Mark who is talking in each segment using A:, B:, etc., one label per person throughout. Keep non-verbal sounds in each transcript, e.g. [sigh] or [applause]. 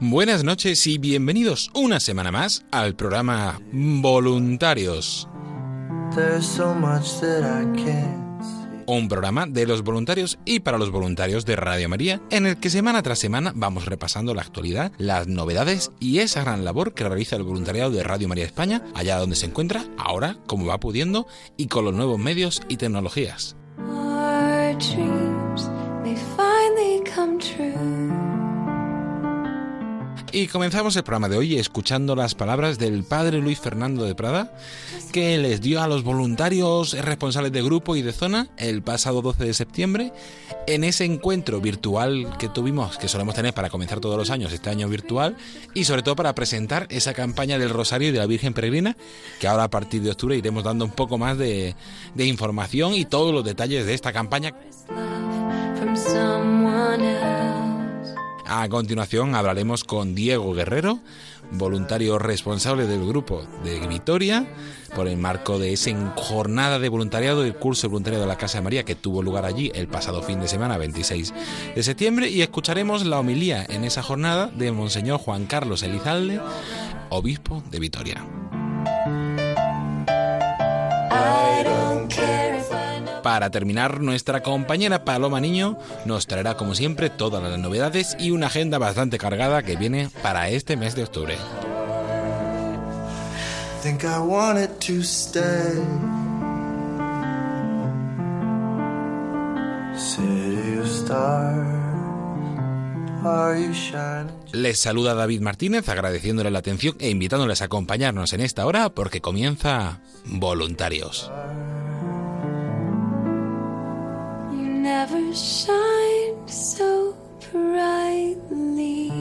A: Buenas noches y bienvenidos una semana más al programa Voluntarios,
B: There's so much that I can't see.
A: un programa de los voluntarios y para los voluntarios de Radio María, en el que semana tras semana vamos repasando la actualidad, las novedades y esa gran labor que realiza el voluntariado de Radio María España, allá donde se encuentra, ahora, como va pudiendo y con los nuevos medios y tecnologías. Y comenzamos el programa de hoy escuchando las palabras del padre Luis Fernando de Prada, que les dio a los voluntarios responsables de grupo y de zona el pasado 12 de septiembre, en ese encuentro virtual que tuvimos, que solemos tener para comenzar todos los años, este año virtual, y sobre todo para presentar esa campaña del Rosario y de la Virgen Peregrina, que ahora a partir de octubre iremos dando un poco más de, de información y todos los detalles de esta campaña A continuación hablaremos con Diego Guerrero, voluntario responsable del grupo de Vitoria, por el marco de esa jornada de voluntariado del curso de voluntariado de la Casa de María que tuvo lugar allí el pasado fin de semana, 26 de septiembre, y escucharemos la homilía en esa jornada de Monseñor Juan Carlos Elizalde, obispo de Vitoria. Para terminar, nuestra compañera Paloma Niño nos traerá como siempre todas las novedades y una agenda bastante cargada que viene para este mes de octubre.
B: Think I wanted to stay. City of stars, are you shining?
A: Les saluda David Martínez agradeciéndole la atención e invitándoles a acompañarnos en esta hora porque comienza Voluntarios.
C: Never shine so brightly.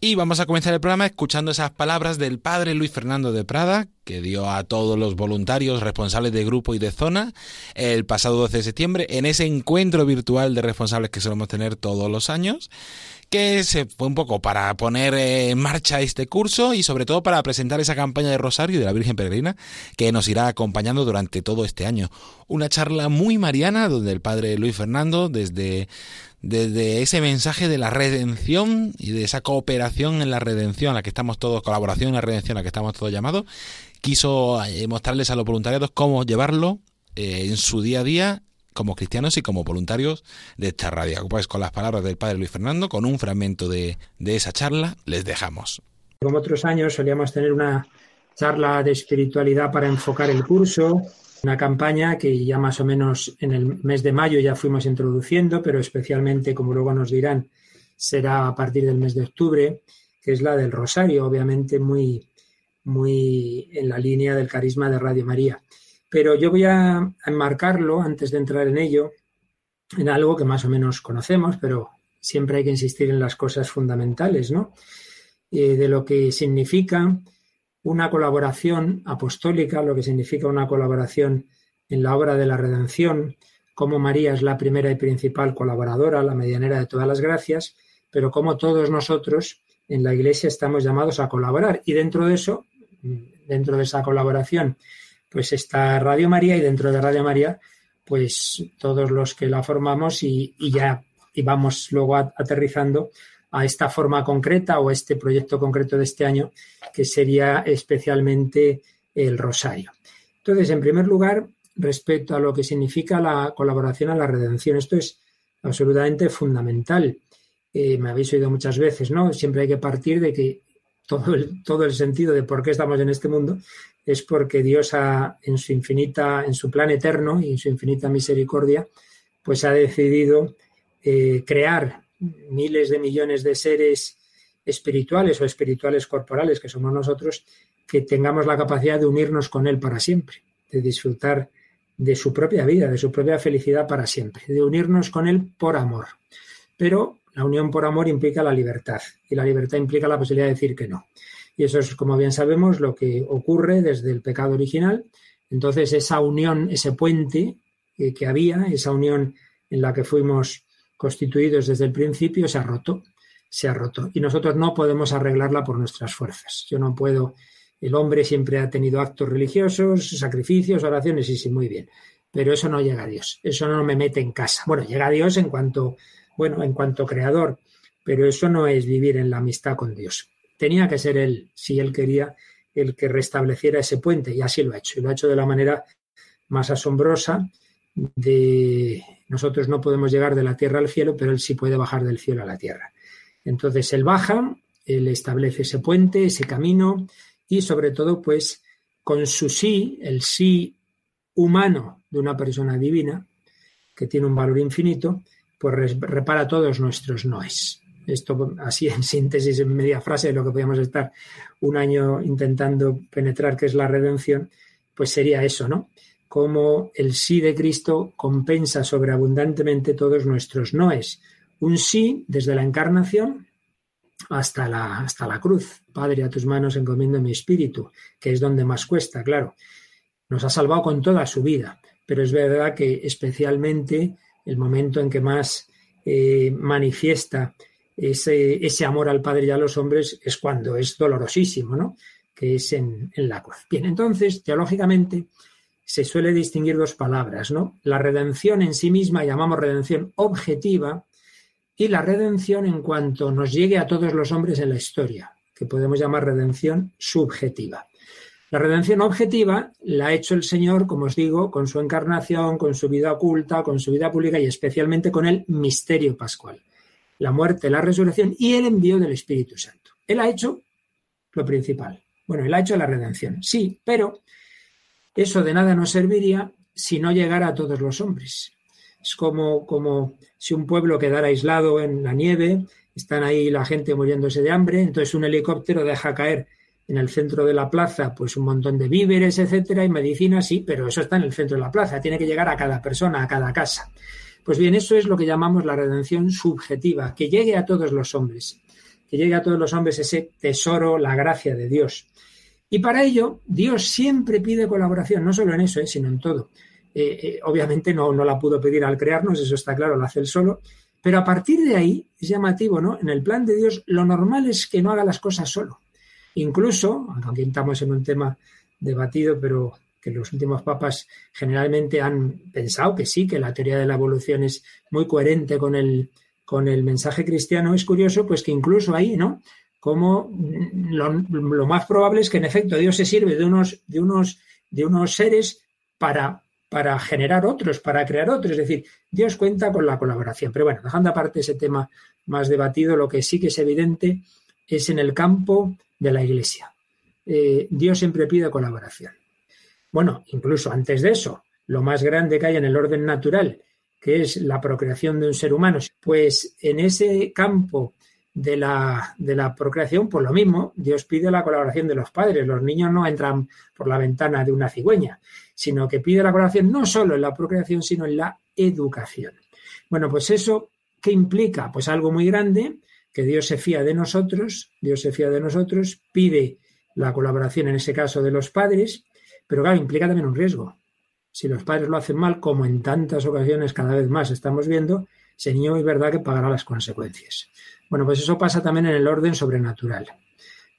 A: Y vamos a comenzar el programa escuchando esas palabras del padre Luis Fernando de Prada, que dio a todos los voluntarios responsables de grupo y de zona el pasado 12 de septiembre en ese encuentro virtual de responsables que solemos tener todos los años, que se fue un poco para poner en marcha este curso y sobre todo para presentar esa campaña de Rosario de la Virgen Peregrina que nos irá acompañando durante todo este año. Una charla muy mariana donde el padre Luis Fernando desde desde ese mensaje de la redención y de esa cooperación en la redención a la que estamos todos, colaboración en la redención a la que estamos todos llamados, quiso eh, mostrarles a los voluntariados cómo llevarlo eh, en su día a día como cristianos y como voluntarios de esta radio. Pues con las palabras del padre Luis Fernando, con un fragmento de, de esa charla, les dejamos.
D: Como otros años solíamos tener una charla de espiritualidad para enfocar el curso, una campaña que ya más o menos en el mes de mayo ya fuimos introduciendo, pero especialmente, como luego nos dirán, será a partir del mes de octubre, que es la del Rosario, obviamente muy, muy en la línea del carisma de Radio María. Pero yo voy a enmarcarlo, antes de entrar en ello, en algo que más o menos conocemos, pero siempre hay que insistir en las cosas fundamentales, ¿no? Eh, de lo que significa una colaboración apostólica, lo que significa una colaboración en la obra de la redención, como María es la primera y principal colaboradora, la medianera de todas las gracias, pero como todos nosotros en la Iglesia estamos llamados a colaborar. Y dentro de eso, dentro de esa colaboración, pues está Radio María y dentro de Radio María, pues todos los que la formamos y, y ya y vamos luego aterrizando a esta forma concreta o este proyecto concreto de este año, que sería especialmente el rosario. Entonces, en primer lugar, respecto a lo que significa la colaboración a la redención, esto es absolutamente fundamental. Eh, me habéis oído muchas veces, ¿no? Siempre hay que partir de que todo el, todo el sentido de por qué estamos en este mundo es porque Dios ha, en su infinita, en su plan eterno y en su infinita misericordia, pues ha decidido eh, crear miles de millones de seres espirituales o espirituales corporales que somos nosotros, que tengamos la capacidad de unirnos con Él para siempre, de disfrutar de su propia vida, de su propia felicidad para siempre, de unirnos con Él por amor. Pero la unión por amor implica la libertad y la libertad implica la posibilidad de decir que no. Y eso es, como bien sabemos, lo que ocurre desde el pecado original. Entonces, esa unión, ese puente que había, esa unión en la que fuimos constituidos desde el principio, se ha roto, se ha roto. Y nosotros no podemos arreglarla por nuestras fuerzas. Yo no puedo, el hombre siempre ha tenido actos religiosos, sacrificios, oraciones, y sí, muy bien. Pero eso no llega a Dios, eso no me mete en casa. Bueno, llega a Dios en cuanto, bueno, en cuanto creador, pero eso no es vivir en la amistad con Dios. Tenía que ser Él, si Él quería, el que restableciera ese puente, y así lo ha hecho. Y lo ha hecho de la manera más asombrosa de nosotros no podemos llegar de la tierra al cielo, pero Él sí puede bajar del cielo a la tierra. Entonces Él baja, Él establece ese puente, ese camino, y sobre todo, pues, con su sí, el sí humano de una persona divina, que tiene un valor infinito, pues repara todos nuestros noes. Esto así en síntesis, en media frase de lo que podíamos estar un año intentando penetrar, que es la redención, pues sería eso, ¿no? Cómo el sí de Cristo compensa sobreabundantemente todos nuestros noes. Un sí desde la encarnación hasta la, hasta la cruz. Padre, a tus manos encomiendo mi espíritu, que es donde más cuesta, claro. Nos ha salvado con toda su vida, pero es verdad que especialmente el momento en que más eh, manifiesta ese, ese, amor al Padre y a los hombres es cuando es dolorosísimo, ¿no? Que es en, en, la cruz. Bien, entonces, teológicamente, se suele distinguir dos palabras, ¿no? La redención en sí misma llamamos redención objetiva y la redención en cuanto nos llegue a todos los hombres en la historia, que podemos llamar redención subjetiva. La redención objetiva la ha hecho el Señor, como os digo, con su encarnación, con su vida oculta, con su vida pública y especialmente con el misterio pascual, la muerte, la resurrección y el envío del Espíritu Santo. Él ha hecho lo principal. Bueno, él ha hecho la redención, sí, pero eso de nada nos serviría si no llegara a todos los hombres. Es como, como si un pueblo quedara aislado en la nieve, están ahí la gente muriéndose de hambre, entonces un helicóptero deja caer en el centro de la plaza, pues un montón de víveres, etcétera, y medicina, sí, pero eso está en el centro de la plaza, tiene que llegar a cada persona, a cada casa. Pues bien, eso es lo que llamamos la redención subjetiva, que llegue a todos los hombres, que llegue a todos los hombres ese tesoro, la gracia de Dios. Y para ello, Dios siempre pide colaboración, no solo en eso, eh, sino en todo. Eh, eh, obviamente no, no la pudo pedir al crearnos, eso está claro, lo hace él solo, pero a partir de ahí es llamativo, ¿no? En el plan de Dios, lo normal es que no haga las cosas solo Incluso, aunque estamos en un tema debatido, pero que los últimos papas generalmente han pensado que sí, que la teoría de la evolución es muy coherente con el, con el mensaje cristiano, es curioso, pues que incluso ahí, ¿no? Como lo, lo, más probable es que en efecto Dios se sirve de unos, de unos, de unos seres para, para generar otros, para crear otros. Es decir, Dios cuenta con la colaboración. Pero bueno, dejando aparte ese tema más debatido, lo que sí que es evidente es en el campo de la Iglesia. Eh, Dios siempre pide colaboración. Bueno, incluso antes de eso, lo más grande que hay en el orden natural, que es la procreación de un ser humano, pues en ese campo de la, de la procreación, pues lo mismo, Dios pide la colaboración de los padres. Los niños no entran por la ventana de una cigüeña, sino que pide la colaboración no solo en la procreación, sino en la educación. Bueno, pues eso, ¿qué implica? Pues algo muy grande que Dios se fía de nosotros, Dios se fía de nosotros, pide la colaboración en ese caso de los padres, pero claro, implica también un riesgo. Si los padres lo hacen mal, como en tantas ocasiones cada vez más estamos viendo, ese niño es verdad que pagará las consecuencias. Bueno, pues eso pasa también en el orden sobrenatural.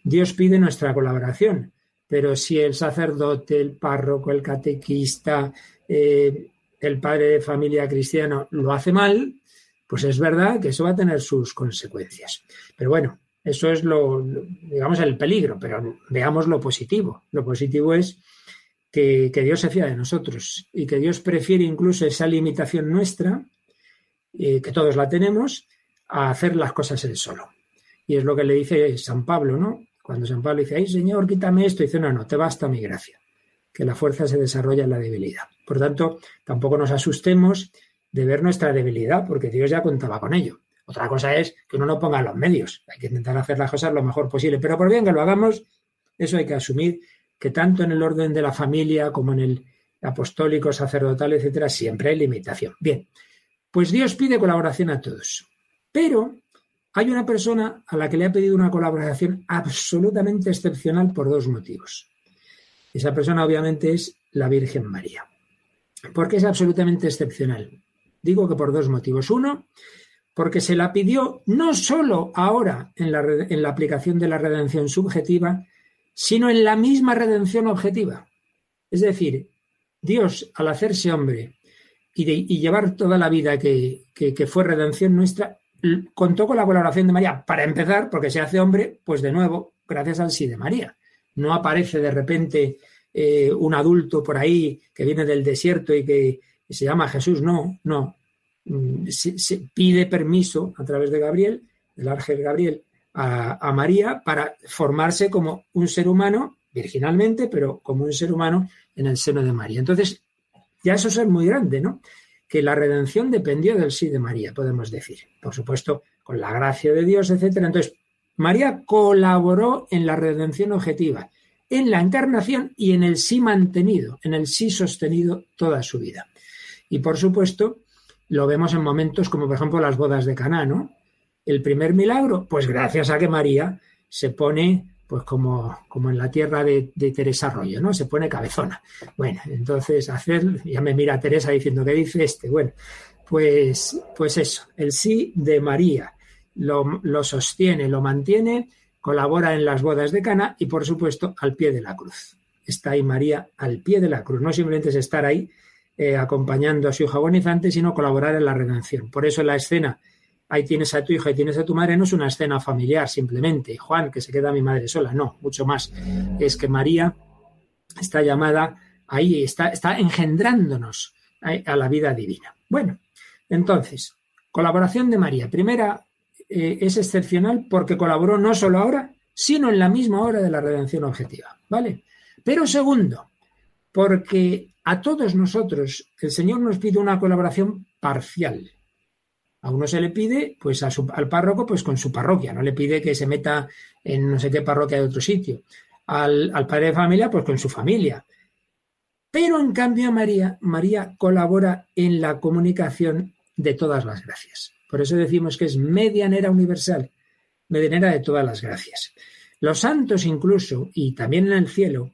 D: Dios pide nuestra colaboración, pero si el sacerdote, el párroco, el catequista, eh, el padre de familia cristiano lo hace mal, pues es verdad que eso va a tener sus consecuencias. Pero bueno, eso es lo, digamos, el peligro, pero veamos lo positivo. Lo positivo es que, Dios se fía de nosotros y que Dios prefiere incluso esa limitación nuestra, eh, que todos la tenemos, a hacer las cosas él solo. Y es lo que le dice San Pablo, ¿no? Cuando San Pablo dice, ay Señor, quítame esto, dice, no, no, te basta mi gracia, que la fuerza se desarrolla en la debilidad. Por tanto, tampoco nos asustemos de ver nuestra debilidad, porque Dios ya contaba con ello. Otra cosa es que uno no ponga los medios, hay que intentar hacer las cosas lo mejor posible, pero por bien que lo hagamos, eso hay que asumir que tanto en el orden de la familia como en el apostólico, sacerdotal, etcétera, siempre hay limitación. Bien, pues Dios pide colaboración a todos, pero hay una persona a la que le ha pedido una colaboración absolutamente excepcional por dos motivos. Esa persona obviamente es la Virgen María. ¿Por qué es absolutamente excepcional? Digo que por dos motivos. Uno, porque se la pidió no solo ahora en la, en la aplicación de la redención subjetiva, sino en la misma redención objetiva. Es decir, Dios, al hacerse hombre y, llevar toda la vida que, fue redención nuestra, contó con la colaboración de María. Para empezar, porque se hace hombre, pues de nuevo, gracias al sí de María. No aparece de repente eh, un adulto por ahí que viene del desierto y que se llama Jesús. No, no. Mm, se, pide permiso a través de Gabriel, del ángel Gabriel, a, María para formarse como un ser humano, virginalmente, pero como un ser humano en el seno de María. Entonces, ya eso es muy grande, ¿no? que la redención dependió del sí de María, podemos decir. Por supuesto, con la gracia de Dios, etcétera. Entonces, María colaboró en la redención objetiva, en la encarnación y en el sí mantenido, en el sí sostenido toda su vida. Y por supuesto, lo vemos en momentos como por ejemplo las bodas de Caná, ¿no? El primer milagro, pues gracias a que María se pone pues como, como en la tierra de, Teresa Arroyo, ¿no? Se pone cabezona. Bueno, entonces hacer, ya me mira Teresa diciendo, ¿qué dice este? Bueno, pues, pues eso, el sí de María lo, lo sostiene, lo mantiene, colabora en las bodas de Cana y por supuesto al pie de la cruz. Está ahí María al pie de la cruz. No simplemente es estar ahí eh, acompañando a su hijo agonizante, sino colaborar en la redención. Por eso la escena ahí tienes a tu hija y tienes a tu madre, no es una escena familiar simplemente, Juan, que se queda mi madre sola, no, mucho más. Es que María está llamada ahí, está, está engendrándonos a, la vida divina. Bueno, entonces, colaboración de María. Primera, eh, es excepcional porque colaboró no solo ahora, sino en la misma hora de la redención objetiva, ¿vale? Pero segundo, porque a todos nosotros el Señor nos pide una colaboración parcial. A uno se le pide, pues al párroco, pues con su parroquia, no le pide que se meta en no sé qué parroquia de otro sitio. Al, padre de familia, pues con su familia. Pero en cambio María, María colabora en la comunicación de todas las gracias. Por eso decimos que es medianera universal, medianera de todas las gracias. Los santos incluso, y también en el cielo,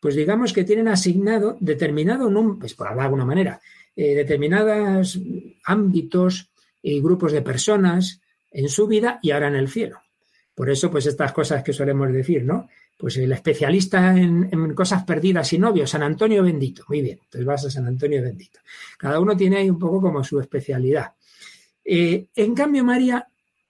D: pues digamos que tienen asignado determinado, pues por hablar de alguna manera, eh, determinados ámbitos y grupos de personas en su vida y ahora en el cielo. Por eso, pues estas cosas que solemos decir, ¿no? Pues el especialista en, cosas perdidas y novios, San Antonio bendito. Muy bien, entonces vas a San Antonio bendito. Cada uno tiene ahí un poco como su especialidad. Eh, en cambio, María,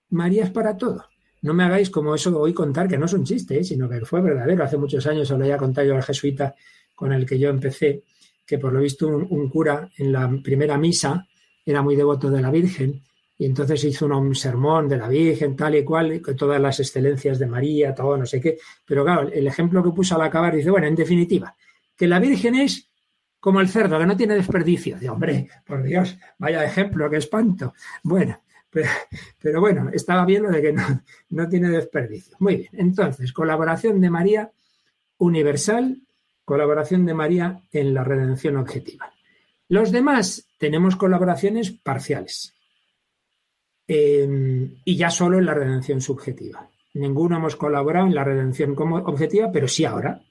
D: María es para todo. No me hagáis como eso de hoy contar, que no es un chiste, ¿eh? sino que fue verdadero. Hace muchos años se lo había contado yo al jesuita con el que yo empecé, que por lo visto un cura en la primera misa era muy devoto de la Virgen y entonces hizo un sermón de la Virgen, tal y cual, con todas las excelencias de María, todo, no sé qué. Pero claro, el ejemplo que puso al acabar dice, bueno, en definitiva, que la Virgen es como el cerdo, que no tiene desperdicio. De hombre, por Dios, vaya ejemplo, qué espanto. Bueno, pero, bueno, estaba bien lo de que no, no tiene desperdicio. Muy bien, entonces, colaboración de María universal, colaboración de María en la redención objetiva. Los demás tenemos colaboraciones parciales em, y ya solo en la redención subjetiva. Ninguno hemos colaborado en la redención como objetiva, pero sí ahora.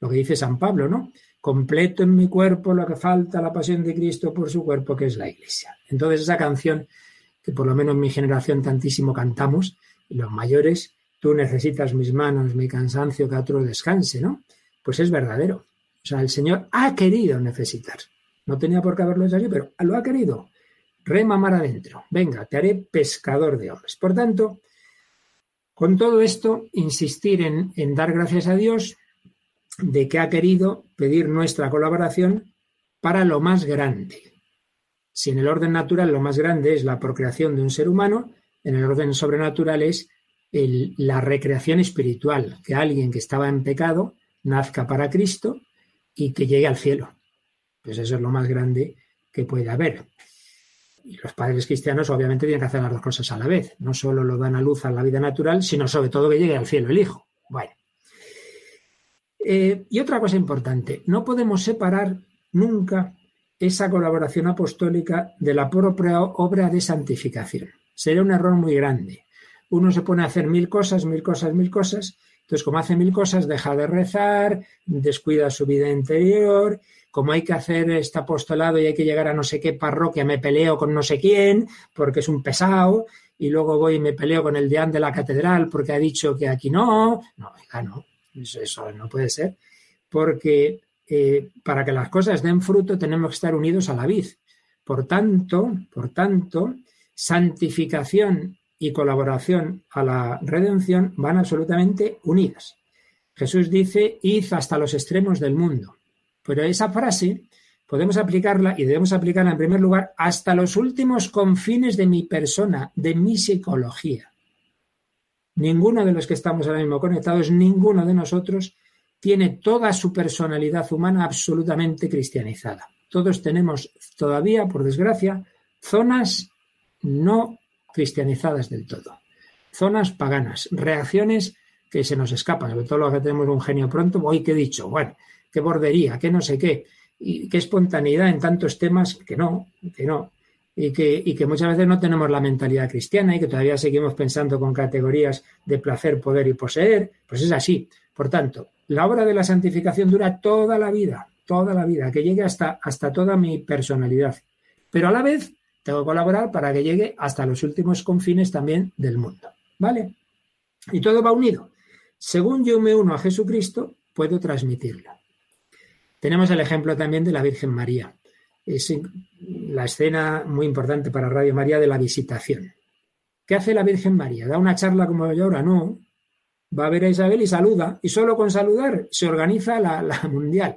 D: Lo que dice San Pablo, ¿no? Completo en mi cuerpo lo que falta la pasión de Cristo por su cuerpo, que es la Iglesia. Entonces esa canción, que por lo menos en mi generación tantísimo cantamos, los mayores, tú necesitas mis manos, mi cansancio, que otro descanse, ¿no? Pues es verdadero. O sea, el Señor ha querido necesitar. No tenía por qué haberlo hecho así, pero lo ha querido. rema mar adentro, venga, te haré pescador de hombres. Por tanto, con todo esto, insistir en dar gracias a Dios de que ha querido pedir nuestra colaboración para lo más grande. Si en el orden natural lo más grande es la procreación de un ser humano, en el orden sobrenatural es la recreación espiritual, que alguien que estaba en pecado nazca para Cristo y que llegue al cielo. Pues eso es lo más grande que puede haber. Y los padres cristianos obviamente tienen que hacer las dos cosas a la vez. No solo lo dan a luz a la vida natural, sino sobre todo que llegue al cielo el Hijo. Bueno. Eh, y otra cosa importante, no podemos separar nunca esa colaboración apostólica de la propia obra de santificación. Sería un error muy grande. Uno se pone a hacer mil cosas, mil cosas, mil cosas, entonces como hace mil cosas deja de rezar, descuida su vida interior como hay que hacer este apostolado y hay que llegar a no sé qué parroquia, me peleo con no sé quién porque es un pesado y luego voy y me peleo con el deán de la catedral porque ha dicho que aquí no. No, oiga, no, eso, no puede ser. Porque eh, para que las cosas den fruto tenemos que estar unidos a la vid. Por tanto, por tanto, santificación y colaboración a la redención van absolutamente unidas. Jesús dice, id hasta los extremos del mundo. Pero esa frase podemos aplicarla y debemos aplicarla en primer lugar hasta los últimos confines de mi persona, de mi psicología. Ninguno de los que estamos ahora mismo conectados, ninguno de nosotros tiene toda su personalidad humana absolutamente cristianizada. Todos tenemos todavía, por desgracia, zonas no cristianizadas del todo, zonas paganas, reacciones que se nos escapan, sobre todo los que tenemos un genio pronto, hoy que he dicho, bueno, qué bordería, qué no sé qué, y qué espontaneidad en tantos temas que no, que no. Y que, y que muchas veces no tenemos la mentalidad cristiana y que todavía seguimos pensando con categorías de placer, poder y poseer, pues es así. Por tanto, la obra de la santificación dura toda la vida, toda la vida, que llegue hasta, hasta toda mi personalidad. Pero a la vez tengo que colaborar para que llegue hasta los últimos confines también del mundo. ¿Vale? Y todo va unido. Según yo me uno a Jesucristo, puedo transmitirlo. Tenemos el ejemplo también de la Virgen María. Es la escena muy importante para Radio María de la visitación. ¿Qué hace la Virgen María? ¿Da una charla como yo ahora? No. Va a ver a Isabel y saluda. Y solo con saludar se organiza la, [laughs] mundial.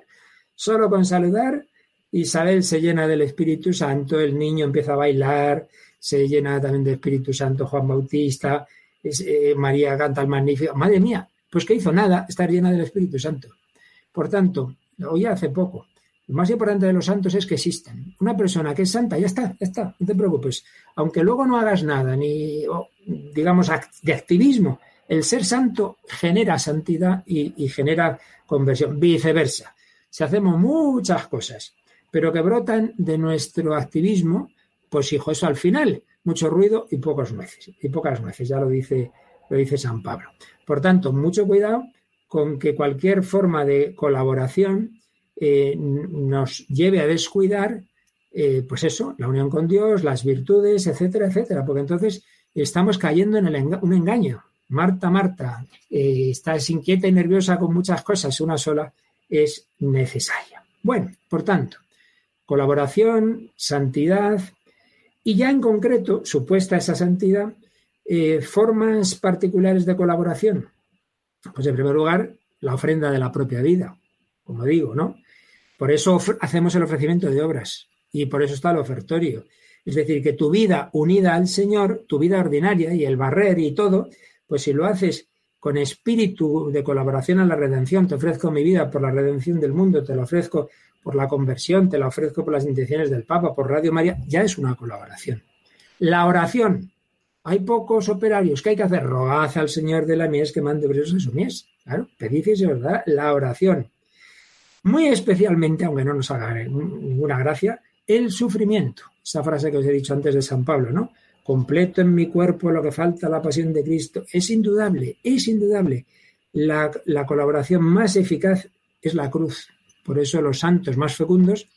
D: Solo con saludar, Isabel se llena del Espíritu Santo, el niño empieza a bailar, se llena también del Espíritu Santo Juan Bautista, eh, María canta el magnífico. Madre mía, pues ¿qué hizo? Nada, estar llena del Espíritu Santo. Por tanto, oía hace poco. Lo más importante de los santos es que existen. Una persona que es santa, ya está, ya está, no te preocupes. Aunque luego no hagas nada, ni, digamos, de activismo, el ser santo genera santidad y, genera conversión. Viceversa. Si hacemos muchas cosas, pero que brotan de nuestro activismo, pues hijo, eso al final, mucho ruido y pocos nueces, y pocas nueces, ya lo dice, lo dice San Pablo. Por tanto, mucho cuidado con que cualquier forma de colaboración eh, nos lleve a descuidar, eh, pues eso, la unión con Dios, las virtudes, etcétera, etcétera, porque entonces estamos cayendo en un engaño. Marta, Marta, eh, estás inquieta y nerviosa con muchas cosas, una sola es necesaria. Bueno, por tanto, colaboración, santidad y ya en concreto, supuesta esa santidad, formas particulares de colaboración. Pues en primer lugar, la ofrenda de la propia vida, como digo, ¿no? Por eso hacemos el ofrecimiento de obras y por eso está el ofertorio. Es decir, que tu vida unida al Señor, tu vida ordinaria y el barrer y todo, pues si lo haces con espíritu de colaboración a la redención, te ofrezco mi vida por la redención del mundo, te lo ofrezco por la conversión, te la ofrezco por las intenciones del Papa, por Radio María, ya es una colaboración. La oración, hay pocos operarios. ¿Qué hay que hacer? Rogad al Señor de la mies que mande obreros a su mies. Claro, pedid y se la oración. Muy especialmente, aunque no nos haga ninguna gracia, el sufrimiento. Esa frase que os he dicho antes de San Pablo, ¿no? Completo en mi cuerpo lo que falta la pasión de Cristo. Es indudable, es indudable. La, la colaboración más eficaz es la cruz. Por eso los santos más fecundos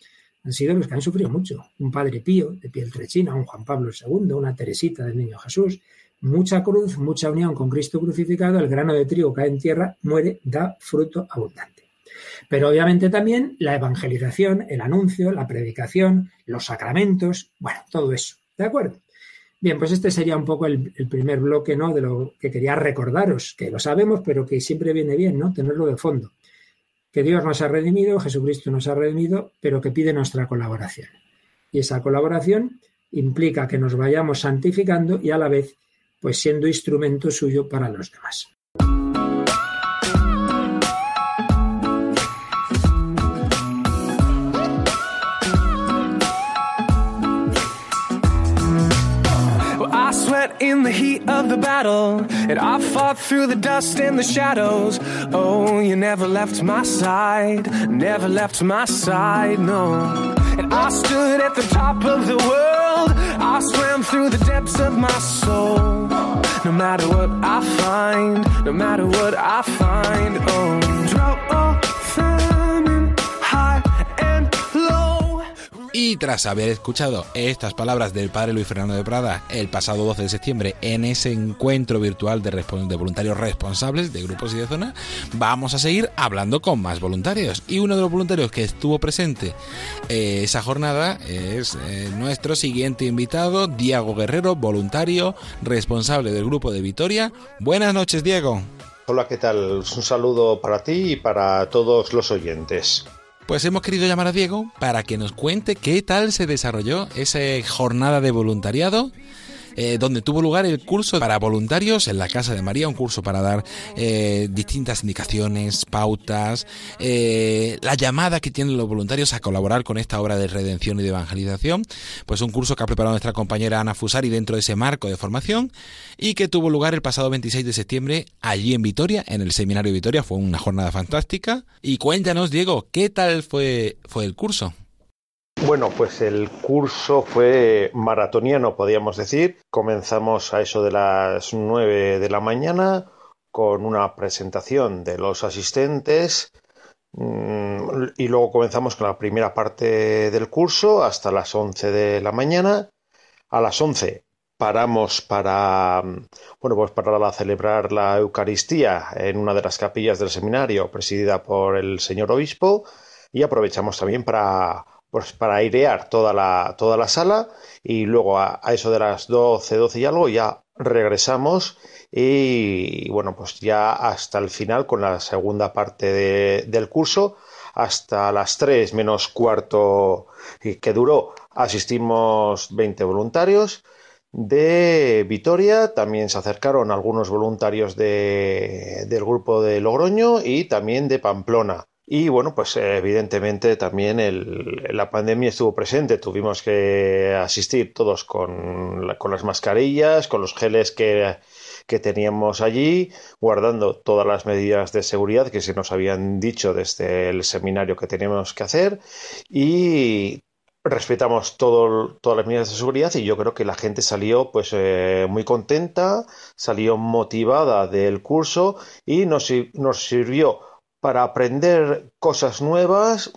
D: han sido los que han sufrido mucho. Un Padre Pío de piel trechina, un Juan Pablo II, una Teresita del Niño Jesús. Mucha cruz, mucha unión con Cristo crucificado, el grano de trigo cae en tierra, muere, da fruto abundante. Pero obviamente también la evangelización, el anuncio, la predicación, los sacramentos, bueno, todo eso. ¿De acuerdo? Bien, pues este sería un poco el, primer bloque, ¿no? De lo que quería recordaros, que lo sabemos, pero que siempre viene bien, ¿no? Tenerlo de fondo. Que Dios nos ha redimido, Jesucristo nos ha redimido, pero que pide nuestra colaboración. Y esa colaboración implica que nos vayamos santificando y a la vez, pues siendo instrumento suyo para los demás. In the heat of the battle, and I fought through the dust and the shadows. Oh, you never left my side, never left my side, no. And I stood at the top of the world, I swam through the depths of my soul. No matter what I find, no matter what I find, oh, drought, oh, Y tras haber escuchado estas palabras del padre Luis Fernando de Prada el pasado 12 de septiembre en ese encuentro virtual de, voluntarios responsables de grupos y de zona, vamos a seguir hablando con más voluntarios. Y uno de los voluntarios que estuvo presente eh, esa jornada es eh, nuestro siguiente invitado, Diego Guerrero, voluntario responsable del grupo de Vitoria. Buenas noches, Diego.
E: Hola, ¿qué tal? Un saludo para ti y para todos los oyentes.
A: Pues hemos querido llamar a Diego para que nos cuente qué tal se desarrolló esa jornada de voluntariado eh, donde tuvo lugar el curso para voluntarios en la Casa de María, un curso para dar eh, distintas indicaciones, pautas, eh, la llamada que tienen los voluntarios a colaborar con esta obra de redención y de evangelización, pues un curso que ha preparado nuestra compañera Ana Fusari dentro de ese marco de formación y que tuvo lugar el pasado 26 de septiembre allí en Vitoria, en el Seminario de Vitoria, fue una jornada fantástica. Y cuéntanos, Diego, ¿qué tal fue, fue el curso?
E: Bueno, pues el curso fue maratoniano, podríamos decir. Comenzamos a eso de las nueve de la mañana con una presentación de los asistentes mm, y luego comenzamos con la primera parte del curso hasta las once de la mañana. A las once paramos para bueno pues para celebrar la Eucaristía en una de las capillas del seminario presidida por el señor obispo y aprovechamos también para pues para airear toda la, toda la sala y luego a, eso de las 12, 12 y algo ya regresamos y bueno pues ya hasta el final con la segunda parte del curso hasta las 3 menos cuarto que duró asistimos 20 voluntarios de Vitoria, también se acercaron algunos voluntarios de, del grupo de Logroño y también de Pamplona. Y bueno, pues evidentemente también la pandemia estuvo presente. Tuvimos que asistir todos con, las mascarillas, con los geles que, que teníamos allí, guardando todas las medidas de seguridad que se nos habían dicho desde el seminario que teníamos que hacer y respetamos todo, todas las medidas de seguridad y yo creo que la gente salió pues eh, muy contenta, salió motivada del curso y nos, nos sirvió para aprender cosas nuevas,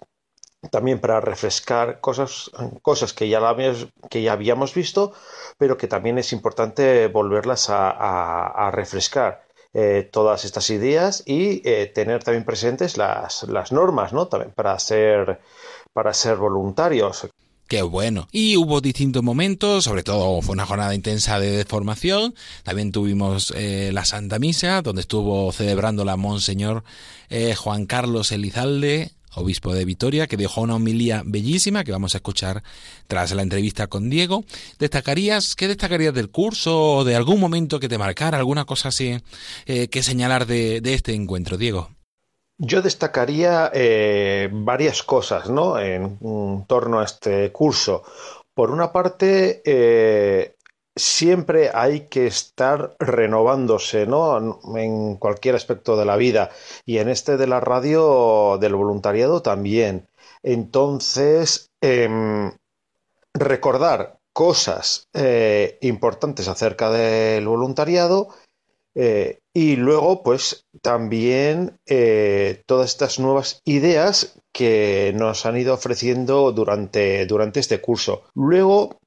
E: también para refrescar cosas, cosas que, ya que ya habíamos visto, pero que también es importante volverlas a, refrescar. Eh, todas estas ideas y eh, tener también presentes las, las normas, ¿no? También para ser, para ser voluntarios.
A: Qué bueno. Y hubo distintos momentos, sobre todo fue una jornada intensa de formación. También tuvimos eh, la Santa Misa, donde estuvo celebrando la Monseñor eh, Juan Carlos Elizalde, obispo de Vitoria, que dejó una homilía bellísima que vamos a escuchar tras la entrevista con Diego. ¿Destacarías, qué destacarías del curso o de algún momento que te marcara, alguna cosa así eh, que señalar de este encuentro, Diego?
E: Yo destacaría eh, varias cosas ¿no? en, torno a este curso. Por una parte, eh, siempre hay que estar renovándose ¿no? en cualquier aspecto de la vida y en este de la radio del voluntariado también. Entonces, em, recordar cosas eh, importantes acerca del voluntariado y luego, pues también eh, todas estas nuevas ideas que nos han ido ofreciendo durante, durante este curso. Luego,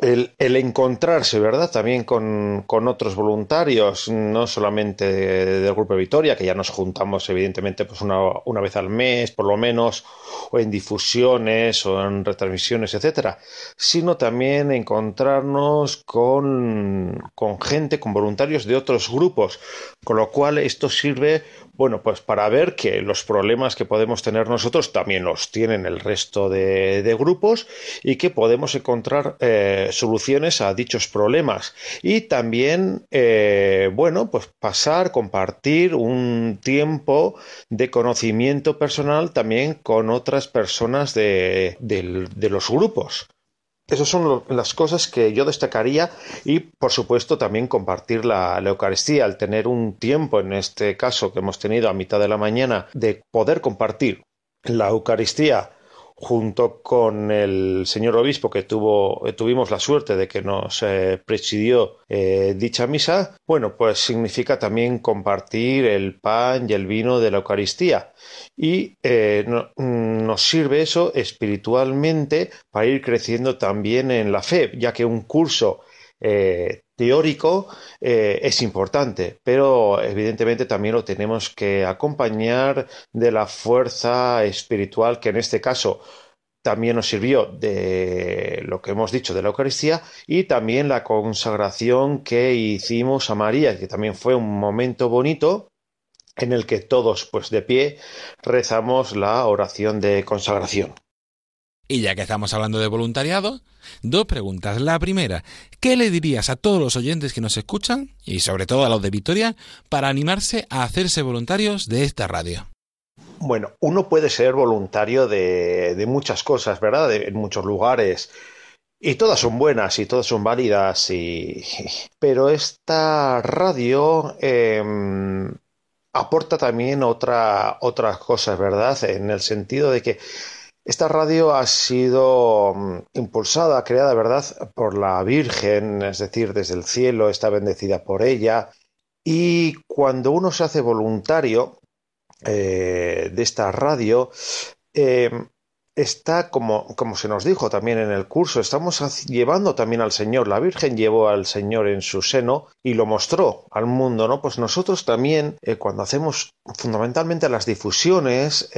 E: el, encontrarse, ¿verdad? También con, otros voluntarios, no solamente del Grupo Victoria, que ya nos juntamos evidentemente pues una, una, vez al mes, por lo menos, o en difusiones o en retransmisiones, etcétera, sino también encontrarnos con, con gente, con voluntarios de otros grupos, con lo cual esto sirve bueno, pues para ver que los problemas que podemos tener nosotros también los tienen el resto de, grupos y que podemos encontrar eh, soluciones a dichos problemas. Y también, eh, bueno, pues pasar, compartir un tiempo de conocimiento personal también con otras personas de los grupos. Esas son las cosas que yo destacaría y, por supuesto, también compartir la, la, Eucaristía, al tener un tiempo, en este caso que hemos tenido a mitad de la mañana, de poder compartir la Eucaristía junto con el señor obispo que tuvo, tuvimos la suerte de que nos eh, presidió eh, dicha misa, bueno, pues significa también compartir el pan y el vino de la Eucaristía. Y eh, no, nos sirve eso espiritualmente para ir creciendo también en la fe, ya que un curso teórico eh, es importante, pero evidentemente también lo tenemos que acompañar de la fuerza espiritual que en este caso también nos sirvió de lo que hemos dicho de la Eucaristía y también la consagración que hicimos a María, que también fue un momento bonito en el que todos, pues de pie, rezamos la oración de consagración.
A: Y ya que estamos hablando de voluntariado, dos preguntas. La primera, ¿qué le dirías a todos los oyentes que nos escuchan, y sobre todo a los de Victoria, para animarse a hacerse voluntarios de esta radio?
E: Bueno, uno puede ser voluntario de, muchas cosas, ¿verdad? De, en muchos lugares. Y todas son buenas y todas son válidas. Y... [laughs] Pero esta radio eh, aporta también otra, otras cosas, ¿verdad? En el sentido de que esta radio ha sido mm, impulsada, creada, ¿verdad?, por la Virgen, es decir, desde el cielo, está bendecida por ella. Y cuando uno se hace voluntario eh, de esta radio, eh, está, como, como se nos dijo también en el curso, estamos llevando también al Señor. La Virgen llevó al Señor en su seno y lo mostró al mundo, ¿no? Pues nosotros también, eh, cuando hacemos fundamentalmente las difusiones,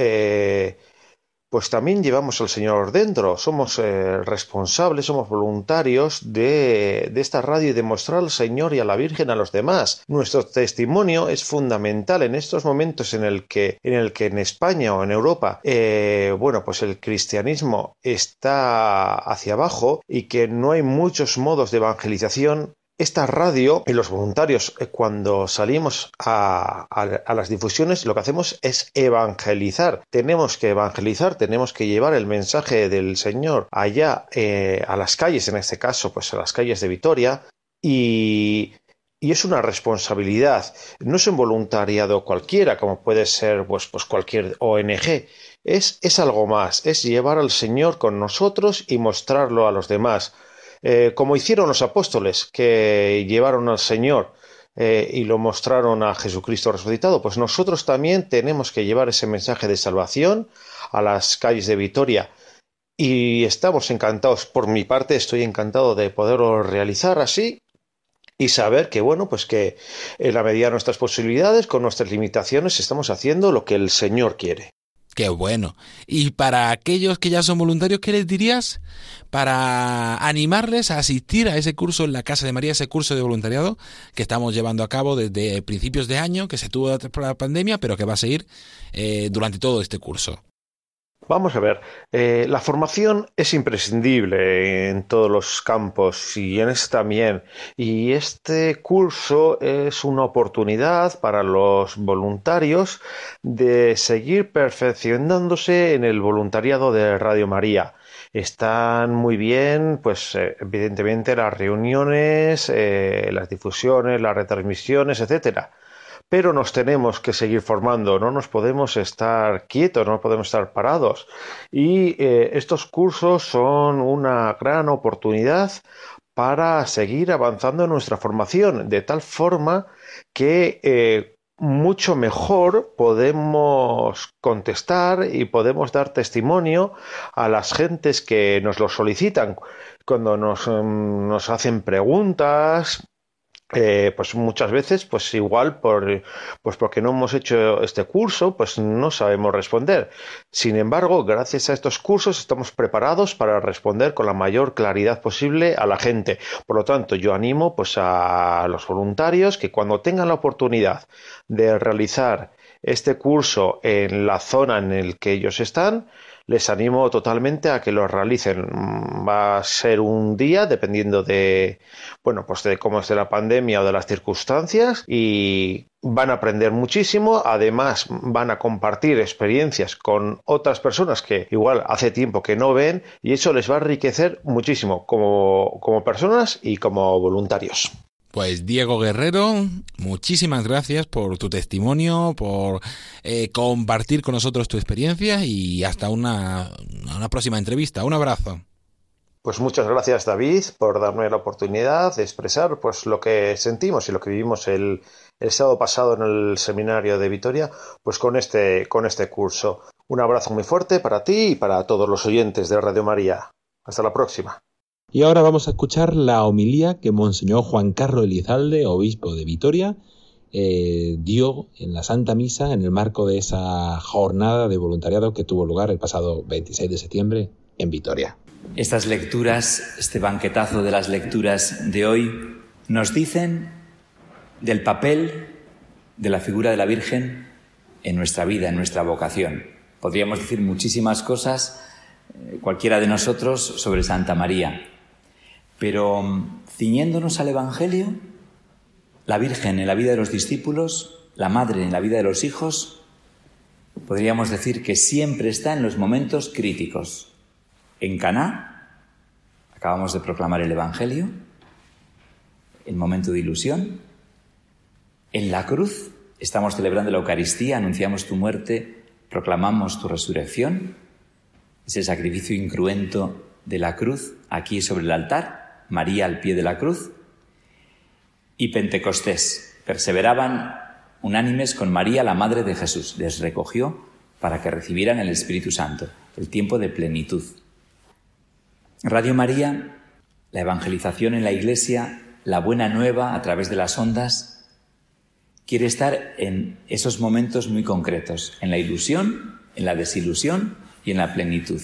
E: pues también llevamos al Señor dentro, somos eh, responsables, somos voluntarios de, de, esta radio y de mostrar al Señor y a la Virgen a los demás. Nuestro testimonio es fundamental en estos momentos en el que en, el que en España o en Europa, eh, bueno, pues el cristianismo está hacia abajo y que no hay muchos modos de evangelización esta radio y los voluntarios, eh, cuando salimos a, las difusiones, lo que hacemos es evangelizar. Tenemos que evangelizar, tenemos que llevar el mensaje del Señor allá eh, a las calles, en este caso, pues a las calles de Vitoria, y, y es una responsabilidad. No es un voluntariado cualquiera, como puede ser pues, pues cualquier ONG. Es, es algo más, es llevar al Señor con nosotros y mostrarlo a los demás eh, como hicieron los apóstoles que llevaron al Señor eh, y lo mostraron a Jesucristo resucitado, pues nosotros también tenemos que llevar ese mensaje de salvación a las calles de Vitoria. Y estamos encantados, por mi parte estoy encantado de poderlo realizar así y saber que, bueno, pues que en la medida de nuestras posibilidades, con nuestras limitaciones, estamos haciendo lo que el Señor quiere.
A: Qué bueno. Y para aquellos que ya son voluntarios, ¿qué les dirías para animarles a asistir a ese curso en la Casa de María, ese curso de voluntariado que estamos llevando a cabo desde principios de año, que se tuvo por la pandemia, pero que va a seguir eh, durante todo este curso?
E: Vamos a ver, eh, la formación es imprescindible en todos los campos y en este también. Y este curso es una oportunidad para los voluntarios de seguir perfeccionándose en el voluntariado de Radio María. Están muy bien, pues eh, evidentemente las reuniones, eh, las difusiones, las retransmisiones, etcétera pero nos tenemos que seguir formando, no nos podemos estar quietos, no podemos estar parados. Y eh, estos cursos son una gran oportunidad para seguir avanzando en nuestra formación, de tal forma que eh, mucho mejor podemos contestar y podemos dar testimonio a las gentes que nos lo solicitan cuando nos, em, nos hacen preguntas eh, pues muchas veces, pues igual por, pues porque no hemos hecho este curso, pues no sabemos responder. Sin embargo, gracias a estos cursos estamos preparados para responder con la mayor claridad posible a la gente. Por lo tanto, yo animo pues a los voluntarios que cuando tengan la oportunidad de realizar este curso en la zona en el que ellos están, les animo totalmente a que lo realicen. Va a ser un día dependiendo de, bueno, pues de cómo esté la pandemia o de las circunstancias y van a aprender muchísimo, además van a compartir experiencias con otras personas que igual hace tiempo que no ven y eso les va a enriquecer muchísimo como, como personas y como voluntarios.
A: Pues Diego Guerrero, muchísimas gracias por tu testimonio, por eh, compartir con nosotros tu experiencia y hasta una, una próxima entrevista. Un abrazo.
E: Pues muchas gracias David por darme la oportunidad de expresar pues lo que sentimos y lo que vivimos el, el sábado pasado en el seminario de Vitoria, pues con este, con este curso. Un abrazo muy fuerte para ti y para todos los oyentes de Radio María. Hasta la próxima.
F: Y ahora vamos a escuchar la homilía que Monseñor Juan Carlos Elizalde, obispo de Vitoria, eh, dio en la Santa Misa en el marco de esa jornada de voluntariado que tuvo lugar el pasado 26 de septiembre en Vitoria.
G: Estas lecturas, este banquetazo de las lecturas de hoy, nos dicen del papel de la figura de la Virgen en nuestra vida, en nuestra vocación. Podríamos decir muchísimas cosas, eh, cualquiera de nosotros, sobre Santa María. Pero mm, ciñéndonos al Evangelio, la Virgen en la vida de los discípulos, la Madre en la vida de los hijos, podríamos decir que siempre está en los momentos críticos. En Caná, acabamos de proclamar el Evangelio, el momento de ilusión. En la cruz, estamos celebrando la Eucaristía, anunciamos tu muerte, proclamamos tu resurrección. Ese sacrificio incruento de la cruz aquí sobre el altar. María al pie de la cruz, y Pentecostés. Perseveraban unánimes con María, la Madre de Jesús. Les recogió para que recibieran el Espíritu Santo, el tiempo de plenitud. Radio María, la evangelización en la Iglesia, la buena nueva a través de las ondas, quiere estar en esos momentos muy concretos, en la ilusión, en la desilusión y en la plenitud.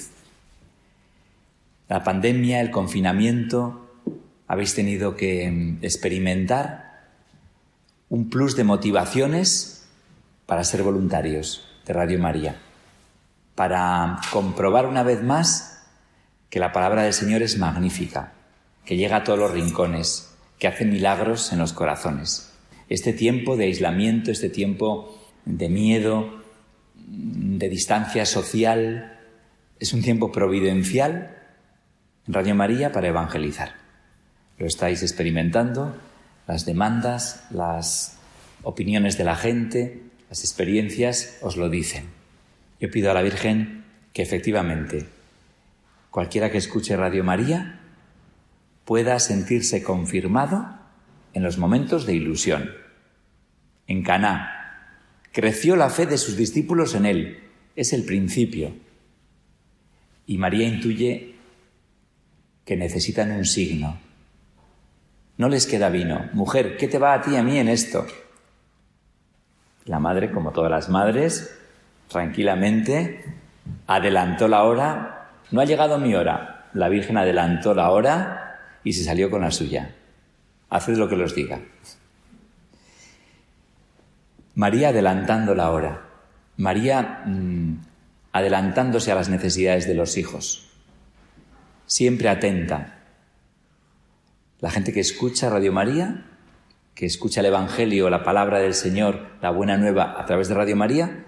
G: La pandemia, el confinamiento, habéis tenido que mm, experimentar un plus de motivaciones para ser voluntarios de Radio María, para comprobar una vez más que la palabra del Señor es magnífica, que llega a todos los rincones, que hace milagros en los corazones. Este tiempo de aislamiento, este tiempo de miedo, de distancia social, es un tiempo providencial en Radio María para evangelizar lo estáis experimentando, las demandas, las opiniones de la gente, las experiencias os lo dicen. Yo pido a la Virgen que efectivamente cualquiera que escuche Radio María pueda sentirse confirmado en los momentos de ilusión. En Caná creció la fe de sus discípulos en él, es el principio. Y María intuye que necesitan un signo, no les queda vino. Mujer, ¿qué te va a ti y a mí en esto? La madre, como todas las madres, tranquilamente adelantó la hora. No ha llegado mi hora. La Virgen adelantó la hora y se salió con la suya. Haced lo que los diga. María adelantando la hora. María mm, adelantándose a las necesidades de los hijos. Siempre atenta, la gente que escucha Radio María, que escucha el Evangelio, la palabra del Señor, la buena nueva a través de Radio María,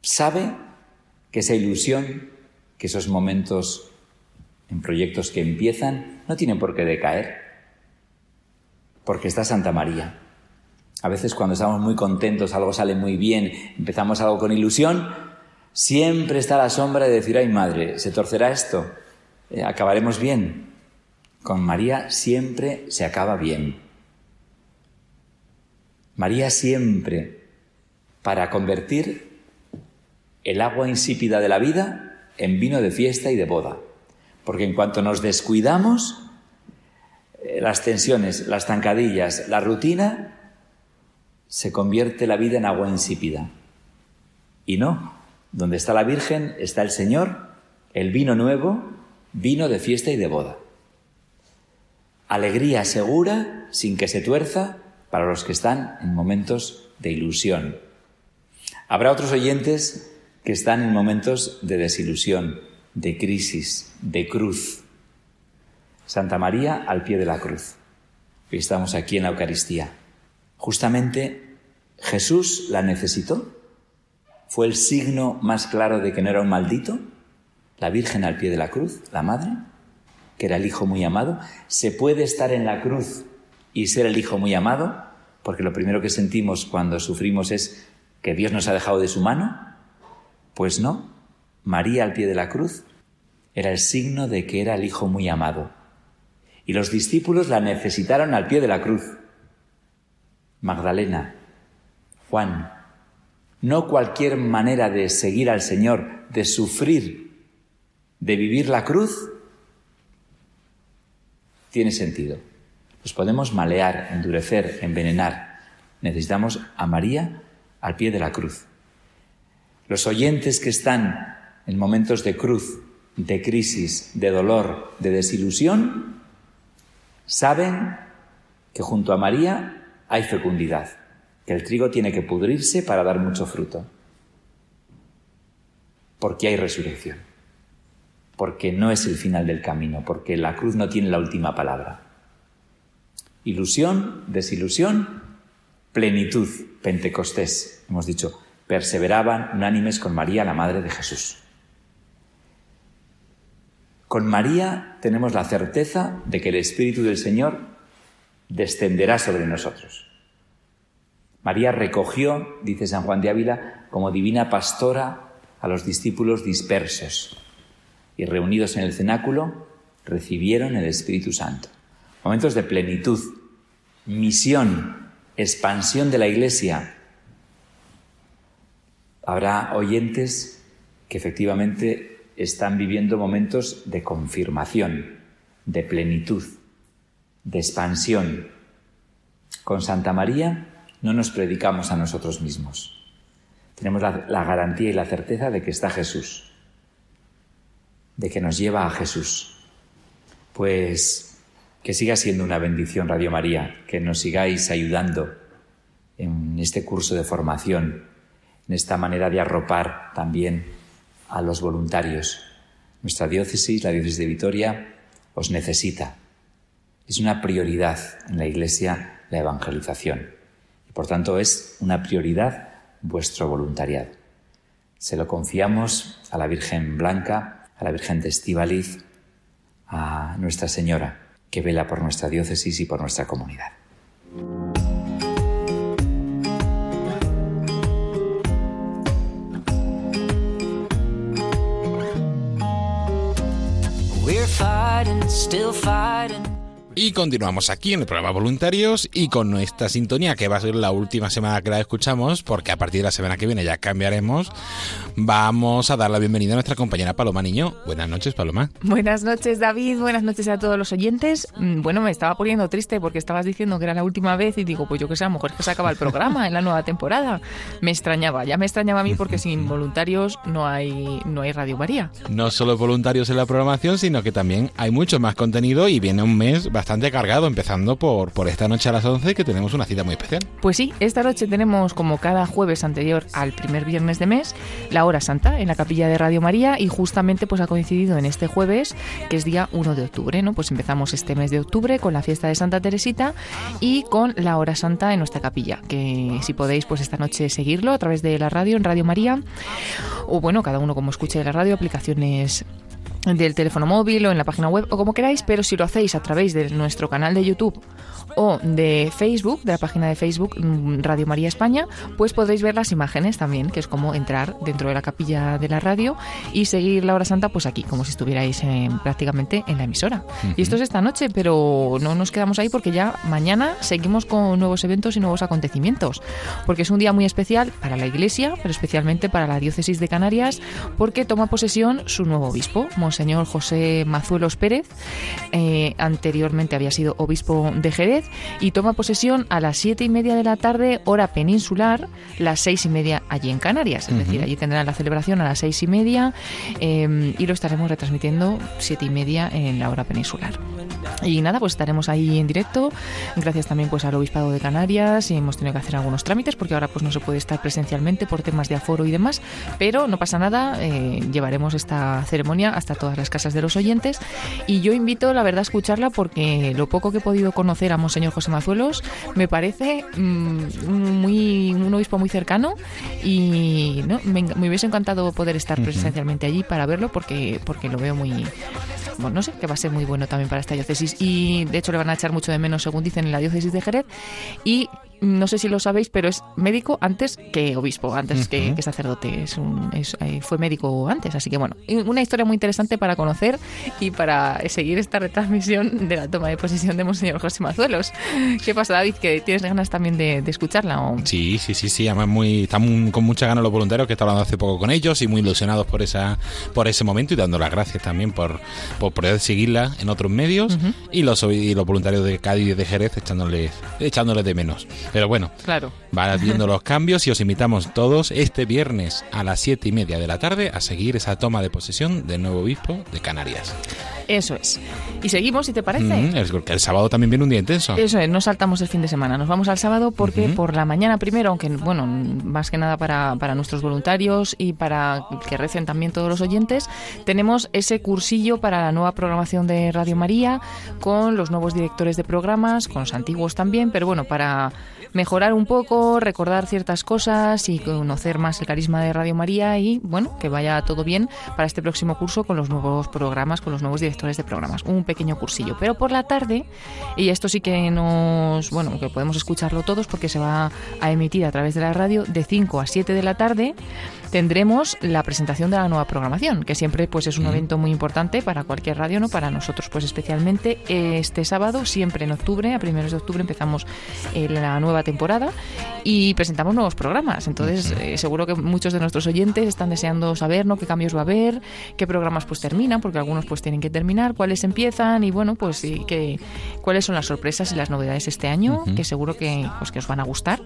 G: sabe que esa ilusión, que esos momentos en proyectos que empiezan, no tienen por qué decaer, porque está Santa María. A veces cuando estamos muy contentos, algo sale muy bien, empezamos algo con ilusión, siempre está la sombra de decir, ay madre, ¿se torcerá esto? Eh, ¿Acabaremos bien? Con María siempre se acaba bien. María siempre para convertir el agua insípida de la vida en vino de fiesta y de boda. Porque en cuanto nos descuidamos, eh, las tensiones, las zancadillas, la rutina, se convierte la vida en agua insípida. Y no, donde está la Virgen está el Señor, el vino nuevo, vino de fiesta y de boda. Alegría segura, sin que se tuerza, para los que están en momentos de ilusión. Habrá otros oyentes que están en momentos de desilusión, de crisis, de cruz. Santa María al pie de la cruz. Estamos aquí en la Eucaristía. Justamente Jesús la necesitó. Fue el signo más claro de que no era un maldito. La Virgen al pie de la cruz, la Madre, que era el Hijo muy amado. Se puede estar en la cruz y ser el Hijo muy amado, porque lo primero que sentimos cuando sufrimos es que Dios nos ha dejado de su mano. Pues no, María al pie de la cruz era el signo de que era el Hijo muy amado. Y los discípulos la necesitaron al pie de la cruz. Magdalena, Juan, no cualquier manera de seguir al Señor, de sufrir, de vivir la cruz, tiene sentido. Nos podemos malear, endurecer, envenenar. Necesitamos a María al pie de la cruz. Los oyentes que están en momentos de cruz, de crisis, de dolor, de desilusión, saben que junto a María hay fecundidad, que el trigo tiene que pudrirse para dar mucho fruto, porque hay resurrección, porque no es el final del camino, porque la cruz no tiene la última palabra. Ilusión, desilusión, plenitud, Pentecostés, hemos dicho, perseveraban unánimes con María, la Madre de Jesús. Con María tenemos la certeza de que el Espíritu del Señor descenderá sobre nosotros. María recogió, dice San Juan de Ávila, como divina pastora a los discípulos dispersos y reunidos en el cenáculo recibieron el Espíritu Santo. Momentos de plenitud, misión, expansión de la Iglesia. Habrá oyentes que efectivamente están viviendo momentos de confirmación, de plenitud, de expansión. Con Santa María no nos predicamos a nosotros mismos. Tenemos la, la, garantía y la certeza de que está Jesús, de que nos lleva a Jesús. Pues que siga siendo una bendición Radio María, que nos sigáis ayudando en este curso de formación, en esta manera de arropar también a los voluntarios. Nuestra diócesis, la diócesis de Vitoria, os necesita. Es una prioridad en la Iglesia la evangelización. Y por tanto es una prioridad vuestro voluntariado. Se lo confiamos a la Virgen Blanca, a la Virgen de Estíbaliz, a Nuestra Señora, que vela por nuestra diócesis y por nuestra comunidad.
A: Y continuamos aquí en el programa Voluntarios y con nuestra sintonía, que va a ser la última semana que la escuchamos, porque a partir de la semana que viene ya cambiaremos, vamos a dar la bienvenida a nuestra compañera Paloma Niño. Buenas noches, Paloma.
H: Buenas noches, David. Buenas noches a todos los oyentes. Mm, bueno, me estaba poniendo triste porque estabas diciendo que era la última vez y digo, pues yo que sé, a lo mejor es que se acaba el programa en la nueva temporada. Me extrañaba, ya me extrañaba a mí porque sin voluntarios no hay, no hay Radio María.
A: No solo voluntarios en la programación, sino que también hay mucho más contenido y viene un mes bastante bastante cargado, empezando por, por esta noche a las 11 que tenemos una cita muy especial.
H: Pues sí, esta noche tenemos como cada jueves anterior al primer viernes de mes la hora santa en la capilla de Radio María y justamente pues ha coincidido en este jueves que es día 1 de octubre, ¿no? Pues empezamos este mes de octubre con la fiesta de Santa Teresita y con la hora santa en nuestra capilla, que si podéis pues esta noche seguirlo a través de la radio en Radio María o bueno, cada uno como escuche la radio, aplicaciones del teléfono móvil o en la página web o como queráis, pero si lo hacéis a través de nuestro canal de YouTube o de Facebook, de la página de Facebook mm, Radio María España, pues podréis ver las imágenes también, que es como entrar dentro de la capilla de la radio y seguir la hora santa pues aquí, como si estuvierais prácticamente en la emisora. Y esto es esta noche, pero no nos quedamos ahí porque ya mañana seguimos con nuevos eventos y nuevos acontecimientos, porque es un día muy especial para la Iglesia, pero especialmente para la Diócesis de Canarias, porque toma posesión su nuevo obispo, Monseñor José Mazuelos Pérez, eh, anteriormente había sido obispo de Jerez, y toma posesión a las siete y media de la tarde, hora peninsular, las seis y media allí en Canarias. Es decir, allí tendrán la celebración a las seis y media em, y lo estaremos retransmitiendo siete y media en la hora peninsular. Y nada, pues estaremos ahí en directo, gracias también pues al Obispado de Canarias y hemos tenido que hacer algunos trámites porque ahora pues no se puede estar presencialmente por temas de aforo y demás, pero no pasa nada, eh, llevaremos esta ceremonia hasta todas las casas de los oyentes y yo invito la verdad a escucharla porque lo poco que he podido conocer a Monseñor José Mazuelos me parece mm, muy un obispo muy cercano y ¿no? me, me, hubiese encantado poder estar presencialmente allí para verlo porque, porque lo veo muy bueno, no sé, que va a ser muy bueno también para esta diócesis. Y de hecho le van a echar mucho de menos, según dicen, en la diócesis de Jerez. Y no sé si lo sabéis, pero es médico antes que obispo, antes que, sacerdote. Es un, eh, fue médico antes, así que bueno, una historia muy interesante para conocer y para seguir esta retransmisión de la toma de posesión de Monseñor José Mazuelos. ¿Qué pasa, David? ¿Que tienes ganas también de, escucharla?
A: Sí, sí, sí, sí. Además, muy, están con mucha ganas los voluntarios que he estado hablando hace poco con ellos y muy ilusionados por esa por ese momento y dando las gracias también por, por poder seguirla en otros medios y, los, y los voluntarios de Cádiz y de Jerez echándoles, echándoles de menos. Pero bueno,
H: claro.
A: va viendo los cambios y os invitamos todos este viernes a las siete y media de la tarde a seguir esa toma de posesión del nuevo obispo de Canarias.
H: Eso es. Y seguimos, si te parece.
A: el sábado también viene un día intenso.
H: Eso es, no saltamos el fin de semana. Nos vamos al sábado porque por la mañana primero, aunque, bueno, más que nada para, para nuestros voluntarios y para que recen también todos los oyentes, tenemos ese cursillo para la nueva programación de Radio María con los nuevos directores de programas, con los antiguos también, pero bueno, para mejorar un poco, recordar ciertas cosas y conocer más el carisma de Radio María y, bueno, que vaya todo bien para este próximo curso con los nuevos programas, con los nuevos directores de programas. Un pequeño cursillo. Pero por la tarde, y esto sí que nos, bueno, que podemos escucharlo todos porque se va a emitir a través de la radio de 5 a 7 de la tarde tendremos la presentación de la nueva programación, que siempre pues es un evento muy importante para cualquier radio, no para nosotros pues especialmente este sábado, siempre en octubre, a primeros de octubre empezamos eh, la nueva temporada y presentamos nuevos programas. Entonces, eh, seguro que muchos de nuestros oyentes están deseando saber, ¿no? qué cambios va a haber, qué programas pues terminan, porque algunos pues tienen que terminar, cuáles empiezan y bueno, pues sí, que cuáles son las sorpresas y las novedades este año, que seguro que pues que os van a gustar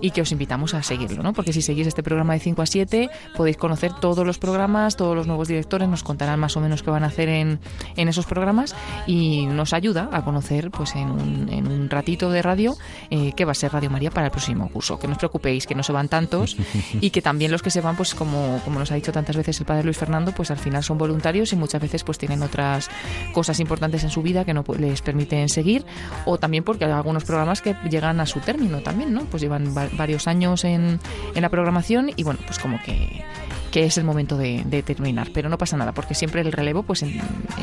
H: y que os invitamos a seguirlo, ¿no? Porque si seguís este programa de 5 a 7 podéis conocer todos los programas, todos los nuevos directores nos contarán más o menos qué van a hacer en, en esos programas y nos ayuda a conocer pues en un, en un ratito de radio eh, qué va a ser Radio María para el próximo curso. Que no os preocupéis, que no se van tantos [laughs] y que también los que se van, pues como, como nos ha dicho tantas veces el padre Luis Fernando, pues al final son voluntarios y muchas veces pues tienen otras cosas importantes en su vida que no les permiten seguir o también porque hay algunos programas que llegan a su término también, ¿no? Pues llevan varios años en, en la programación y bueno, pues como que que, es el momento de, terminar. Pero no pasa nada, porque siempre el relevo pues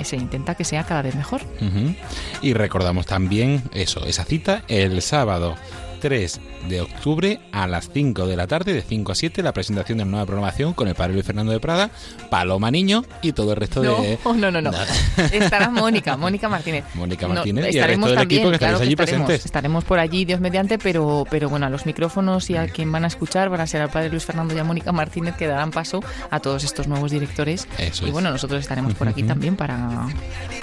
H: se intenta que sea cada vez mejor.
A: Y recordamos también eso, esa cita el sábado 3 de octubre a las 5 de la tarde, de 5 a 7, la presentación de una nueva programación con el padre Luis Fernando de Prada, Paloma Niño y todo el resto
H: de. [laughs] No, no, no, no. Estará Mónica, Mónica Martínez.
A: Mónica Martínez y el resto del equipo que estaréis allí
H: estaremos,
A: presentes.
H: Estaremos por allí, Dios mediante, pero, pero bueno, a los micrófonos y a quien van a escuchar van a ser al padre Luis Fernando y a Mónica Martínez que darán paso a todos estos nuevos directores. y bueno, nosotros estaremos por aquí también para,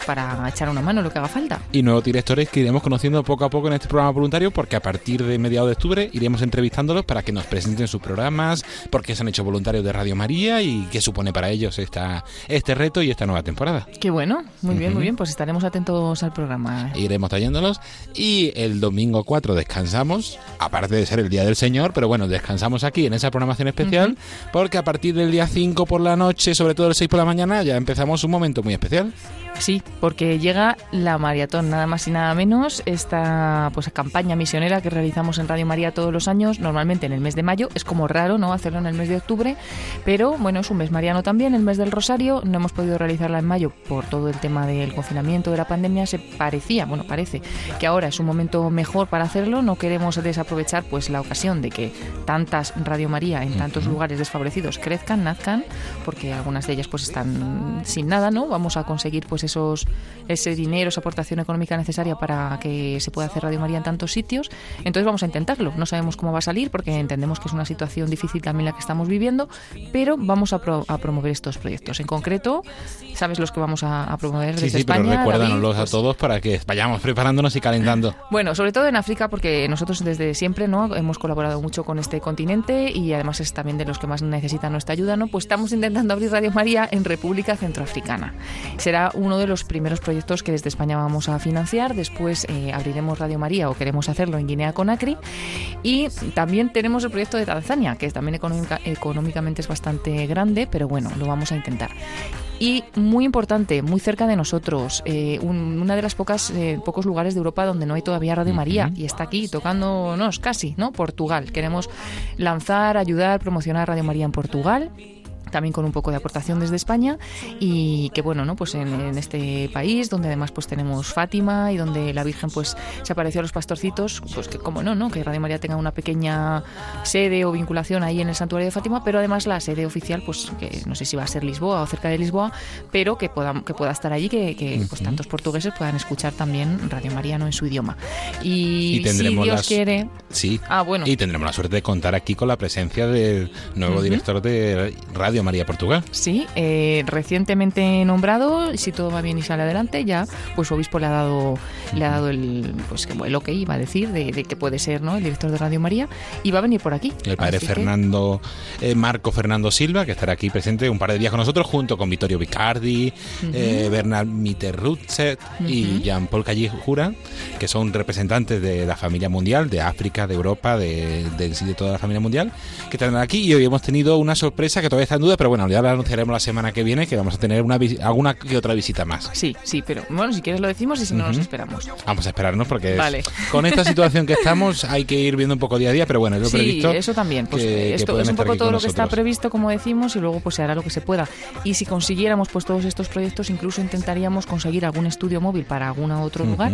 H: para echar una mano lo que haga falta.
A: Y nuevos directores que iremos conociendo poco a poco en este programa voluntario, porque a partir de mediados de octubre iremos entrevistándolos para que nos presenten sus programas, por qué se han hecho voluntarios de Radio María y qué supone para ellos esta, este reto y esta nueva temporada.
H: Qué bueno, muy bien, muy bien, pues estaremos atentos al programa.
A: Iremos trayéndolos y el domingo 4 descansamos, aparte de ser el Día del Señor, pero bueno, descansamos aquí en esa programación especial porque a partir del día 5 por la noche, sobre todo el 6 por la mañana, ya empezamos un momento muy especial.
H: Sí, porque llega la maratón, nada más y nada menos, esta pues campaña misionera que realizamos en Radio María todos los años, normalmente en el mes de mayo, es como raro, ¿no? hacerlo en el mes de octubre, pero bueno, es un mes mariano también, el mes del Rosario, no hemos podido realizarla en mayo por todo el tema del confinamiento de la pandemia, se parecía, bueno, parece que ahora es un momento mejor para hacerlo, no queremos desaprovechar pues la ocasión de que tantas Radio María en tantos lugares desfavorecidos crezcan, nazcan, porque algunas de ellas pues están sin nada, ¿no? Vamos a conseguir pues esos ese dinero, esa aportación económica necesaria para que se pueda hacer Radio María en tantos sitios. Entonces vamos a intentarlo. No sabemos cómo va a salir porque entendemos que es una situación difícil también la que estamos viviendo, pero vamos a, promover estos proyectos. En concreto, ¿sabes los que vamos a, promover desde
A: sí,
H: España?
A: Pero recuérdanoslos a pues todos para que vayamos preparándonos y calentando.
H: Bueno, sobre todo en África porque nosotros desde siempre no hemos colaborado mucho con este continente y además es también de los que más necesitan nuestra ayuda, ¿no? Pues estamos intentando abrir Radio María en República Centroafricana. Será uno de los primeros proyectos que desde España vamos a financiar. Después eh, abriremos Radio María o queremos hacerlo en Guinea Conakry. Y también tenemos el proyecto de Tanzania, que también económicamente es bastante grande, pero bueno, lo vamos a intentar. Y muy importante, muy cerca de nosotros, eh, una de las pocas eh, pocos lugares de Europa donde no hay todavía Radio María y está aquí tocándonos casi, ¿no? Portugal. Queremos lanzar, ayudar, promocionar Radio María en Portugal también con un poco de aportación desde España y que bueno, ¿no? Pues en, este país donde además pues tenemos Fátima y donde la Virgen pues se apareció a los pastorcitos, pues que como no, ¿no? Que Radio María tenga una pequeña sede o vinculación ahí en el santuario de Fátima, pero además la sede oficial pues que no sé si va a ser Lisboa o cerca de Lisboa, pero que pueda, que pueda estar allí, que, pues tantos portugueses puedan escuchar también Radio María no en su idioma. Y, si Dios quiere...
A: Sí. Ah, bueno. Y tendremos la suerte de contar aquí con la presencia del nuevo director de Radio María Portugal.
H: Sí, eh, recientemente nombrado, si todo va bien y sale adelante, ya pues su obispo le ha dado, le ha dado el, pues lo que iba a decir de, que puede ser ¿no? el director de Radio María y va a venir por aquí.
A: El padre Fernando, eh, Marco Fernando Silva, que estará aquí presente un par de días con nosotros, junto con Vittorio Vicardi, eh, Bernard Mitterrutzet y Jean-Paul Callejura, que son representantes de la familia mundial, de África, de Europa, de, de, de toda la familia mundial, que están aquí y hoy hemos tenido una sorpresa que todavía está en duda pero bueno, ya lo anunciaremos la semana que viene que vamos a tener una alguna que otra visita más.
H: Sí, sí, pero bueno, si quieres lo decimos y si no nos esperamos.
A: Vamos a esperarnos porque con esta situación que estamos [laughs] hay que ir viendo un poco día a día, pero bueno, es lo
H: sí,
A: previsto.
H: eso también. Pues esto es un poco todo lo que está previsto, como decimos, y luego pues se hará lo que se pueda. Y si consiguiéramos pues todos estos proyectos, incluso intentaríamos conseguir algún estudio móvil para algún otro lugar.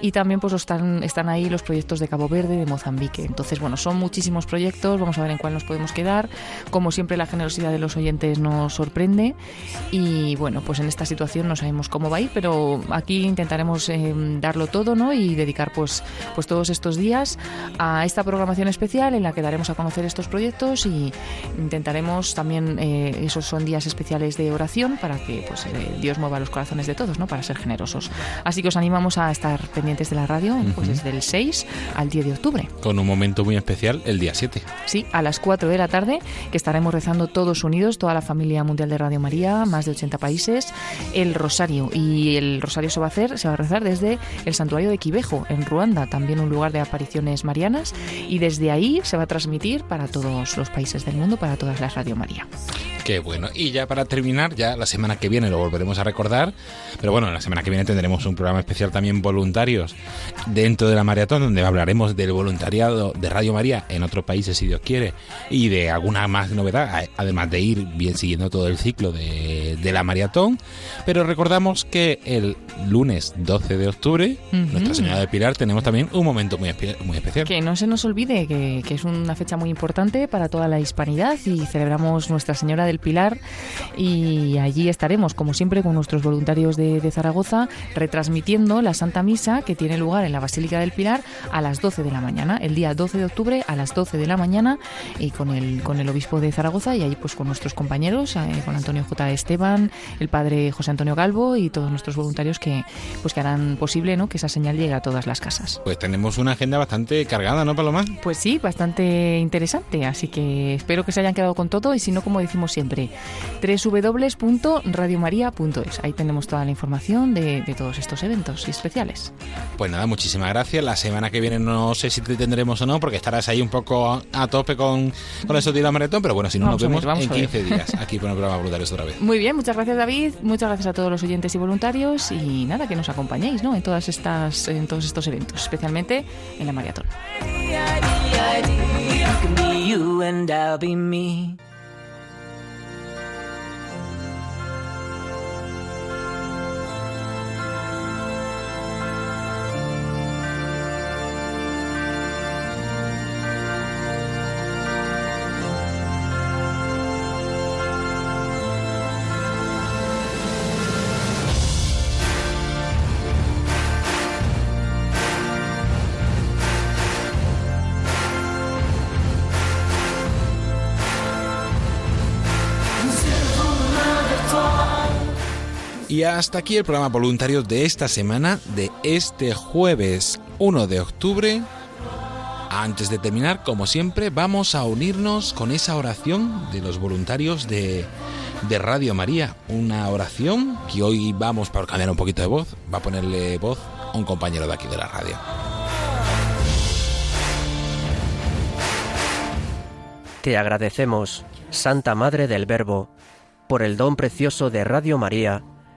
H: Y también pues están, están ahí los proyectos de Cabo Verde, de Mozambique. Entonces, bueno, son muchísimos proyectos, vamos a ver en cuál nos podemos quedar. Como siempre, la generosidad de los oyentes nos sorprende y bueno, pues en esta situación no sabemos cómo va a ir, pero aquí intentaremos eh, darlo todo ¿no? y dedicar pues, pues todos estos días a esta programación especial en la que daremos a conocer estos proyectos y intentaremos también, eh, esos son días especiales de oración para que pues, eh, Dios mueva los corazones de todos, ¿no? para ser generosos. Así que os animamos a estar pendientes de la radio pues desde el 6 al 10 de octubre.
A: Con un momento muy especial el día 7.
H: Sí, a las 4 de la tarde, que estaremos rezando todos unidos, toda la familia mundial de Radio María, más de 80 países, el Rosario. Y el Rosario se va a hacer, se va a rezar desde el santuario de Quibejo, en Ruanda, también un lugar de apariciones marianas. Y desde ahí se va a transmitir para todos los países del mundo, para todas las Radio María.
A: Qué bueno. Y ya para terminar, ya la semana que viene lo volveremos a recordar. Pero bueno, la semana que viene tendremos un programa especial también voluntarios dentro de la maratón, donde hablaremos del voluntariado de Radio María en otros países, si Dios quiere, y de alguna más novedad, además de ir bien siguiendo todo el ciclo de, la maratón. Pero recordamos que el lunes 12 de octubre, Nuestra Señora de Pilar, tenemos también un momento muy, muy especial.
H: Que no se nos olvide que, que, es una fecha muy importante para toda la hispanidad y celebramos Nuestra Señora del Pilar y allí estaremos, como siempre, con nuestros voluntarios de, de Zaragoza retransmitiendo la Santa Misa que tiene lugar en la Basílica del Pilar a las 12 de la mañana, el día 12 de octubre a las 12 de la mañana y con el, con el obispo de Zaragoza y allí pues con nuestros compañeros, eh, con Antonio J. Esteban, el padre José Antonio Galvo y todos nuestros voluntarios que pues que harán posible ¿no? que esa señal llegue a todas las casas.
A: Pues tenemos una agenda bastante cargada, ¿no, Paloma?
H: Pues sí, bastante interesante, así que espero que se hayan quedado con todo y si no, como decimos siempre, www.radiomaria.es. Ahí tenemos toda la información de, de todos estos eventos especiales.
A: Pues nada, muchísimas gracias. La semana que viene no sé si te tendremos o no, porque estarás ahí un poco a tope con, con eso de la maratón, pero bueno, si no, nos vemos en 15 días [laughs] aquí por el programa Voluntarios otra vez.
H: Muy bien, muchas gracias David, muchas gracias a todos los oyentes y voluntarios y nada, que nos acompañéis ¿no? en, todas estas, en todos estos eventos, especialmente en la maratón.
A: Y hasta aquí el programa voluntario de esta semana, de este jueves 1 de octubre. Antes de terminar, como siempre, vamos a unirnos con esa oración de los voluntarios de, de Radio María. Una oración que hoy vamos, para cambiar un poquito de voz, va a ponerle voz a un compañero de aquí de la radio.
I: Te agradecemos, Santa Madre del Verbo, por el don precioso de Radio María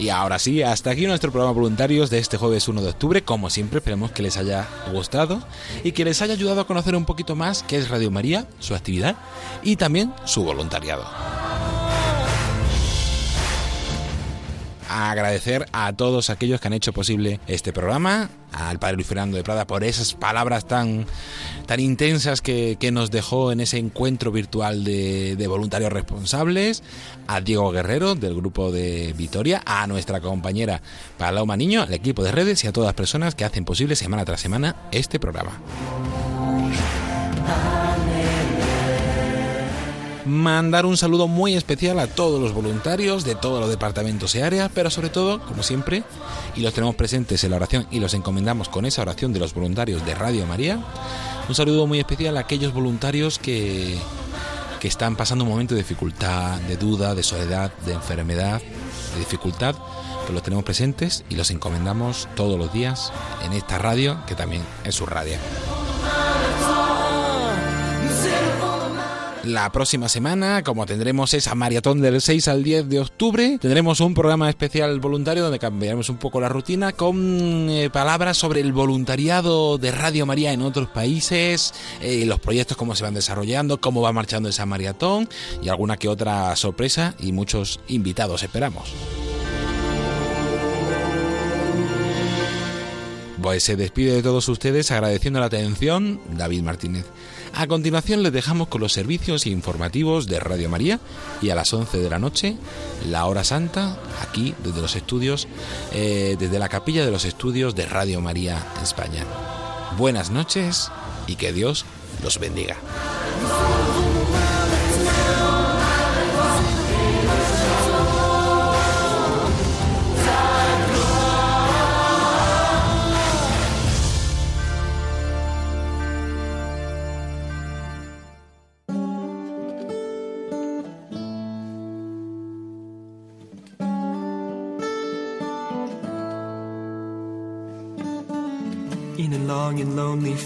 A: Y ahora sí, hasta aquí nuestro programa voluntarios de este jueves 1 de octubre. Como siempre, esperemos que les haya gustado y que les haya ayudado a conocer un poquito más qué es Radio María, su actividad y también su voluntariado. Agradecer a todos aquellos que han hecho posible este programa, al padre Luis Fernando de Prada por esas palabras tan, tan intensas que, nos dejó en ese encuentro virtual de, de, voluntarios responsables, a Diego Guerrero del grupo de Vitoria, a nuestra compañera Paloma Niño, al equipo de redes y a todas las personas que hacen posible semana tras semana este programa. Mandar un saludo muy especial a todos los voluntarios de todos los departamentos y áreas, pero sobre todo, como siempre, y los tenemos presentes en la oración y los encomendamos con esa oración de los voluntarios de Radio María, un saludo muy especial a aquellos voluntarios que, que están pasando un momento de dificultad, de duda, de soledad, de enfermedad, de dificultad, pues los tenemos presentes y los encomendamos todos los días en esta radio, que también es su radio. La próxima semana, como tendremos esa maratón del 6 al 10 de octubre, tendremos un programa especial voluntario donde cambiaremos un poco la rutina con eh, palabras sobre el voluntariado de Radio María en otros países, eh, los proyectos, cómo se van desarrollando, cómo va marchando esa maratón y alguna que otra sorpresa y muchos invitados esperamos. Pues se despide de todos ustedes agradeciendo la atención David Martínez. A continuación les dejamos con los servicios informativos de Radio María y a las 11 de la noche la hora santa aquí desde los estudios, eh, desde la capilla de los estudios de Radio María España. Buenas noches y que Dios los bendiga.